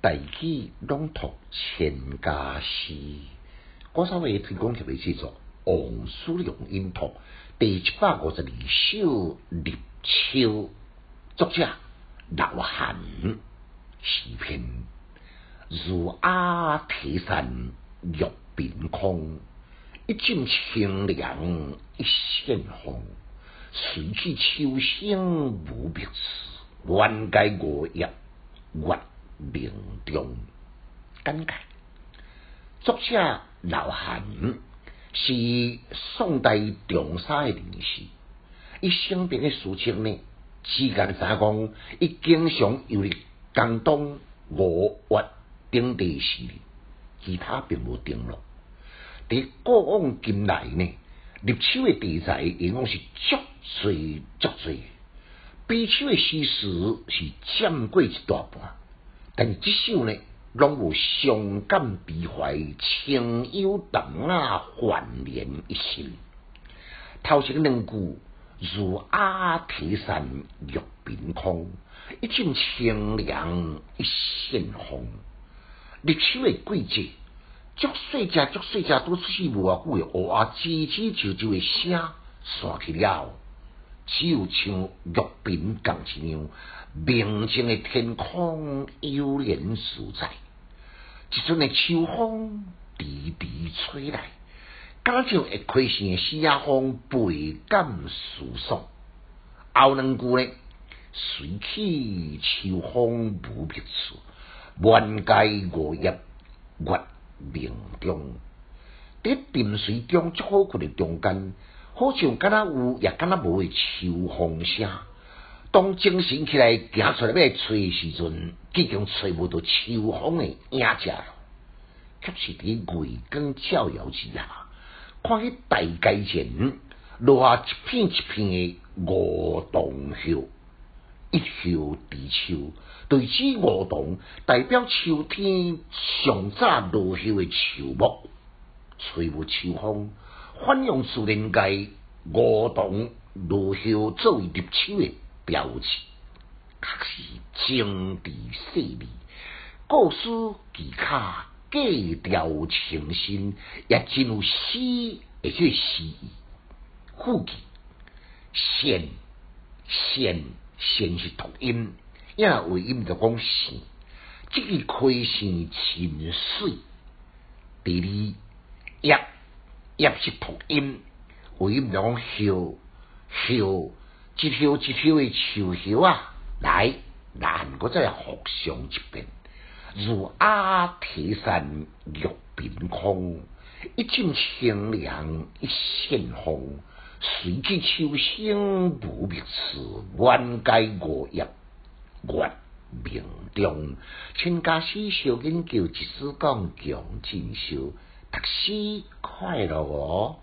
大器朗读千家诗，我稍微推广特别制作《王叔良音图》第七百五十二首《立秋》，作者老汉诗篇。如阿提山玉屏空，一阵清凉一线风。随去秋声无别词，万界五叶月。命中感慨，作者老汉是宋代长沙的人士，伊生平的事情呢，只间三讲，伊经常游历江东五岳等地时，其他并无定落。伫过往近来呢，入秋的题材应该是足多足多，悲秋的诗词是占过一大半。但这首呢，拢有伤感悲怀、情幽淡雅、焕然一心。头前两句如阿提山玉屏空，一阵清凉一线风。立秋的季节，足细只足细只都出去无偌久的乌鸦吱吱啾啾的声散去了，只有像玉屏共一样。明净的天空悠然自在，一阵的秋风徐徐吹来，感像会开成的西雅风倍感舒爽。后两句呢，随起秋风无别处，万界五叶月明中。伫沉水中足好看的中间，好像敢若有，也敢若无诶秋风声。当精神起来行出来要吹时阵，已经吹无到秋风的影子了。却是伫月光照耀之下，看起大街前落下一片一片的梧桐叶，一叶知秋，对此梧桐代表秋天上早落叶的树木，吹无秋风，反用自然界梧桐落叶作为立秋的。标志，确实精致细腻，故事技巧格调清新，也真有诗，而且诗意。副句线线线是读音，也为音就讲线，即个开线清水。第二叶是读音，为音就讲休休。一条一条的树叶啊，来，难过再复上一遍。如阿提山玉屏空，一阵清凉一线风。随起秋声无别词，万界五叶月明中。请家师小研究，一丝讲强进修，私、イロを